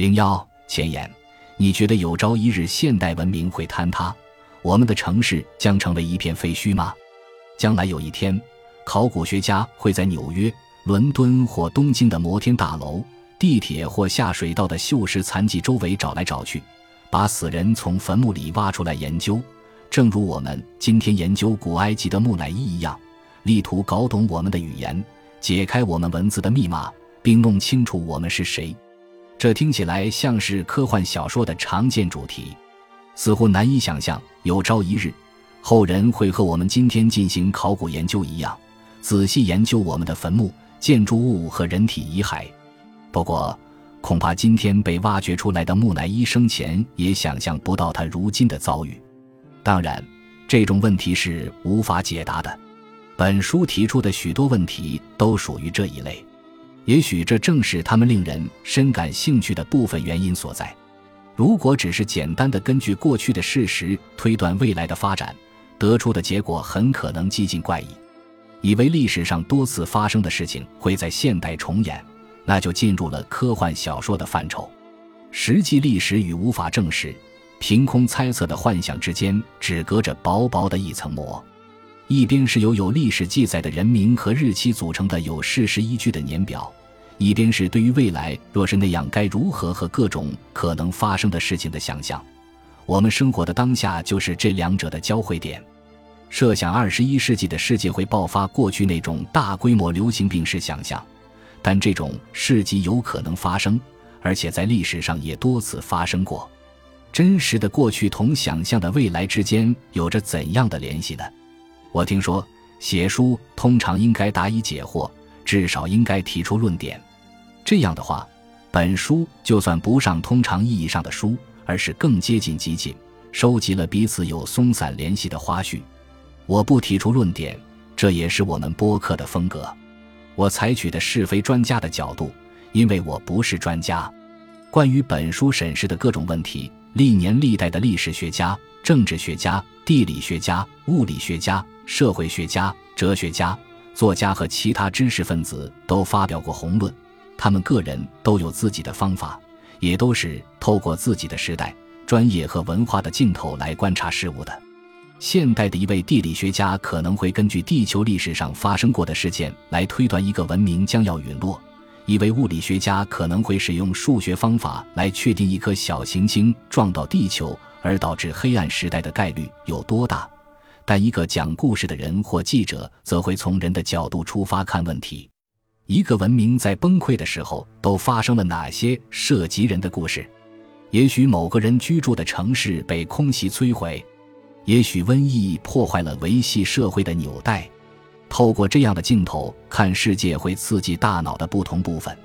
零幺前言，你觉得有朝一日现代文明会坍塌，我们的城市将成为一片废墟吗？将来有一天，考古学家会在纽约、伦敦或东京的摩天大楼、地铁或下水道的锈蚀残迹周围找来找去，把死人从坟墓里挖出来研究，正如我们今天研究古埃及的木乃伊一样，力图搞懂我们的语言，解开我们文字的密码，并弄清楚我们是谁。这听起来像是科幻小说的常见主题，似乎难以想象有朝一日，后人会和我们今天进行考古研究一样，仔细研究我们的坟墓、建筑物和人体遗骸。不过，恐怕今天被挖掘出来的木乃伊生前也想象不到他如今的遭遇。当然，这种问题是无法解答的。本书提出的许多问题都属于这一类。也许这正是他们令人深感兴趣的部分原因所在。如果只是简单的根据过去的事实推断未来的发展，得出的结果很可能几近怪异。以为历史上多次发生的事情会在现代重演，那就进入了科幻小说的范畴。实际历史与无法证实、凭空猜测的幻想之间，只隔着薄薄的一层膜。一边是由有历史记载的人名和日期组成的有事实依据的年表，一边是对于未来若是那样该如何和各种可能发生的事情的想象。我们生活的当下就是这两者的交汇点。设想二十一世纪的世界会爆发过去那种大规模流行病是想象，但这种事迹有可能发生，而且在历史上也多次发生过。真实的过去同想象的未来之间有着怎样的联系呢？我听说，写书通常应该答疑解惑，至少应该提出论点。这样的话，本书就算不上通常意义上的书，而是更接近集锦，收集了彼此有松散联系的花絮。我不提出论点，这也是我们播客的风格。我采取的是非专家的角度，因为我不是专家。关于本书审视的各种问题，历年历代的历史学家、政治学家、地理学家、物理学家。社会学家、哲学家、作家和其他知识分子都发表过宏论，他们个人都有自己的方法，也都是透过自己的时代、专业和文化的镜头来观察事物的。现代的一位地理学家可能会根据地球历史上发生过的事件来推断一个文明将要陨落；一位物理学家可能会使用数学方法来确定一颗小行星撞到地球而导致黑暗时代的概率有多大。但一个讲故事的人或记者则会从人的角度出发看问题：一个文明在崩溃的时候都发生了哪些涉及人的故事？也许某个人居住的城市被空袭摧毁，也许瘟疫破坏了维系社会的纽带。透过这样的镜头看世界，会刺激大脑的不同部分，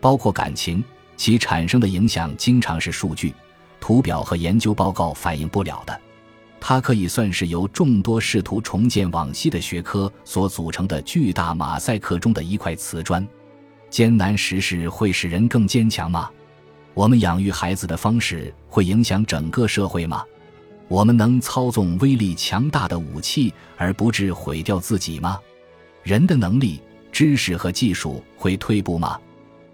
包括感情，其产生的影响经常是数据、图表和研究报告反映不了的。它可以算是由众多试图重建往昔的学科所组成的巨大马赛克中的一块瓷砖。艰难时事会使人更坚强吗？我们养育孩子的方式会影响整个社会吗？我们能操纵威力强大的武器而不致毁掉自己吗？人的能力、知识和技术会退步吗？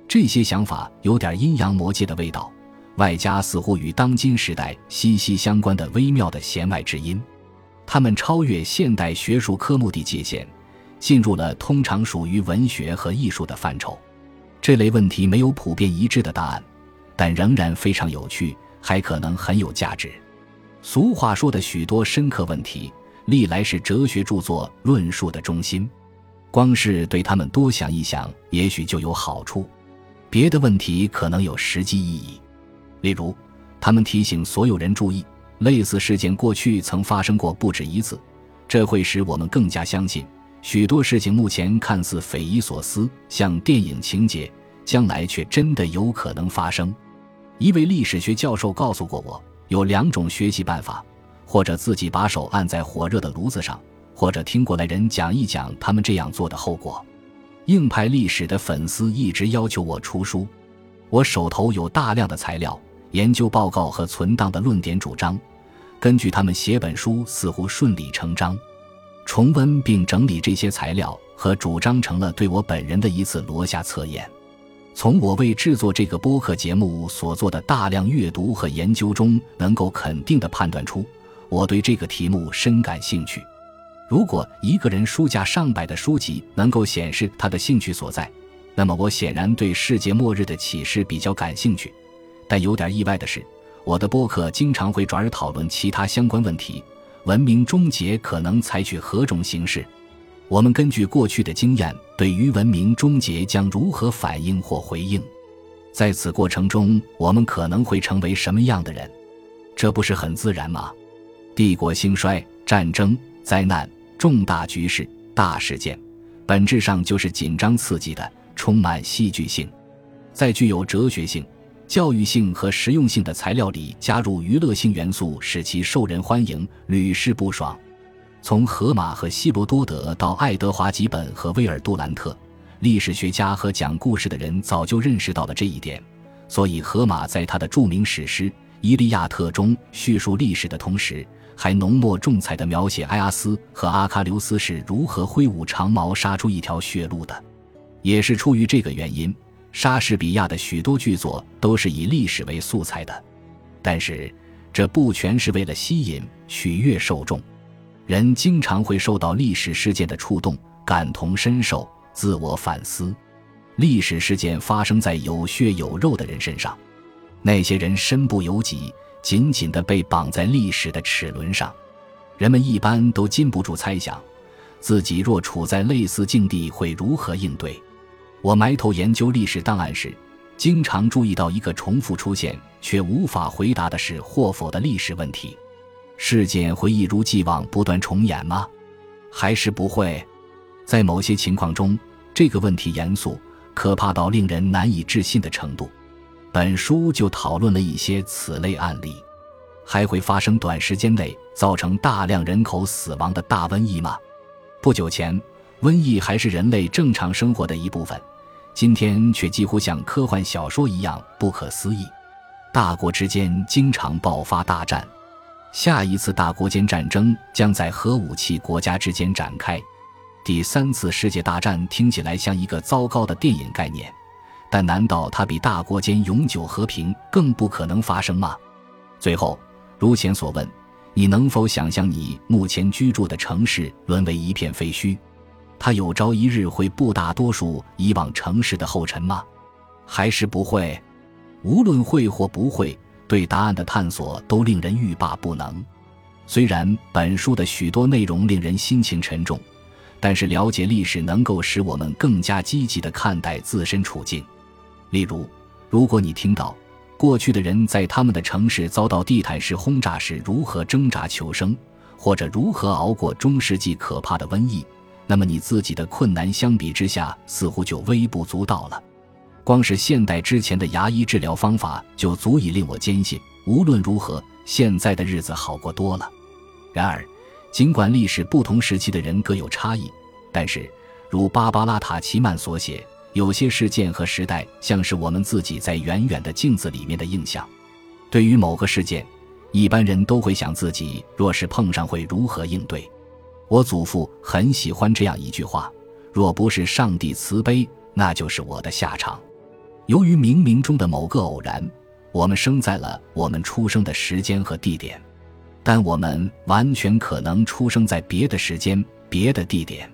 这些想法有点阴阳魔界的味道。外加似乎与当今时代息息相关的微妙的弦外之音，它们超越现代学术科目的界限，进入了通常属于文学和艺术的范畴。这类问题没有普遍一致的答案，但仍然非常有趣，还可能很有价值。俗话说的许多深刻问题，历来是哲学著作论述的中心。光是对他们多想一想，也许就有好处。别的问题可能有实际意义。例如，他们提醒所有人注意，类似事件过去曾发生过不止一次，这会使我们更加相信许多事情目前看似匪夷所思，像电影情节，将来却真的有可能发生。一位历史学教授告诉过我，有两种学习办法：或者自己把手按在火热的炉子上，或者听过来人讲一讲他们这样做的后果。硬派历史的粉丝一直要求我出书，我手头有大量的材料。研究报告和存档的论点主张，根据他们写本书似乎顺理成章。重温并整理这些材料和主张，成了对我本人的一次罗夏测验。从我为制作这个播客节目所做的大量阅读和研究中，能够肯定地判断出，我对这个题目深感兴趣。如果一个人书架上百的书籍能够显示他的兴趣所在，那么我显然对世界末日的启示比较感兴趣。但有点意外的是，我的播客经常会转而讨论其他相关问题：文明终结可能采取何种形式？我们根据过去的经验，对于文明终结将如何反应或回应？在此过程中，我们可能会成为什么样的人？这不是很自然吗？帝国兴衰、战争、灾难、重大局势、大事件，本质上就是紧张刺激的，充满戏剧性。在具有哲学性、教育性和实用性的材料里加入娱乐性元素，使其受人欢迎，屡试不爽。从荷马和希罗多德到爱德华·吉本和威尔·杜兰特，历史学家和讲故事的人早就认识到了这一点。所以，荷马在他的著名史诗《伊利亚特》中叙述历史的同时，还浓墨重彩地描写埃阿斯和阿喀琉斯是如何挥舞长矛杀出一条血路的。也是出于这个原因，莎士比亚的许多剧作都是以历史为素材的。但是，这不全是为了吸引、取悦受众。人经常会受到历史事件的触动，感同身受，自我反思。历史事件发生在有血有肉的人身上，那些人身不由己，紧紧地被绑在历史的齿轮上。人们一般都禁不住猜想，自己若处在类似境地会如何应对。我埋头研究历史档案时，经常注意到一个重复出现却无法回答的是或否的历史问题。事件会一如既往不断重演吗？还是不会？在某些情况中，这个问题严肃、可怕到令人难以置信的程度。本书就讨论了一些此类案例。还会发生短时间内造成大量人口死亡的大瘟疫吗？不久前，瘟疫还是人类正常生活的一部分，今天却几乎像科幻小说一样不可思议。大国之间经常爆发大战。下一次大国间战争将在核武器国家之间展开。第三次世界大战听起来像一个糟糕的电影概念，但难道它比大国间永久和平更不可能发生吗？最后，如前所问，你能否想象你目前居住的城市沦为一片废墟？他有朝一日会步大多数以往城市的后尘吗？还是不会？无论会或不会。对答案的探索都令人欲罢不能。虽然本书的许多内容令人心情沉重，但是了解历史能够使我们更加积极地看待自身处境。例如，如果你听到过去的人在他们的城市遭到地毯式轰炸时如何挣扎求生，或者如何熬过中世纪可怕的瘟疫，那么你自己的困难相比之下似乎就微不足道了。光是现代之前的牙医治疗方法就足以令我坚信，无论如何，现在的日子好过多了。然而，尽管历史不同时期的人各有差异，但是，如芭芭拉·塔奇曼所写，有些事件和时代像是我们自己在远远的镜子里面的印象。对于某个事件，一般人都会想自己若是碰上会如何应对。我祖父很喜欢这样一句话：“若不是上帝慈悲，那就是我的下场。”由于冥冥中的某个偶然，我们生在了我们出生的时间和地点，但我们完全可能出生在别的时间、别的地点。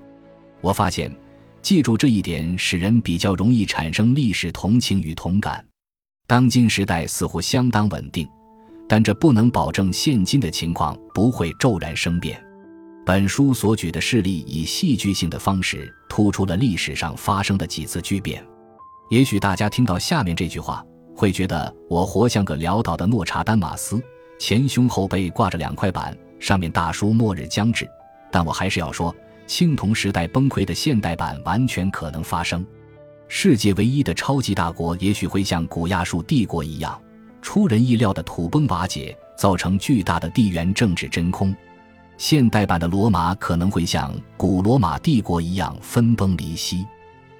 我发现，记住这一点使人比较容易产生历史同情与同感。当今时代似乎相当稳定，但这不能保证现今的情况不会骤然生变。本书所举的事例以戏剧性的方式突出了历史上发生的几次巨变。也许大家听到下面这句话，会觉得我活像个潦倒的诺查丹马斯，前胸后背挂着两块板，上面大书“末日将至”。但我还是要说，青铜时代崩溃的现代版完全可能发生。世界唯一的超级大国也许会像古亚述帝国一样，出人意料的土崩瓦解，造成巨大的地缘政治真空。现代版的罗马可能会像古罗马帝国一样分崩离析。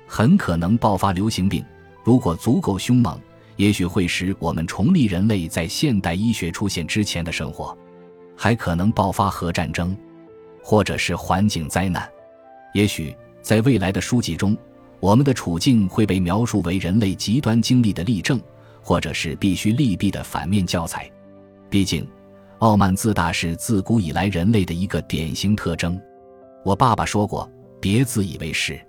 很可能爆发流行病，如果足够凶猛，也许会使我们重立人类在现代医学出现之前的生活。还可能爆发核战争，或者是环境灾难。也许在未来的书籍中，我们的处境会被描述为人类极端经历的例证，或者是必须利弊的反面教材。毕竟，傲慢自大是自古以来人类的一个典型特征。我爸爸说过：“别自以为是。”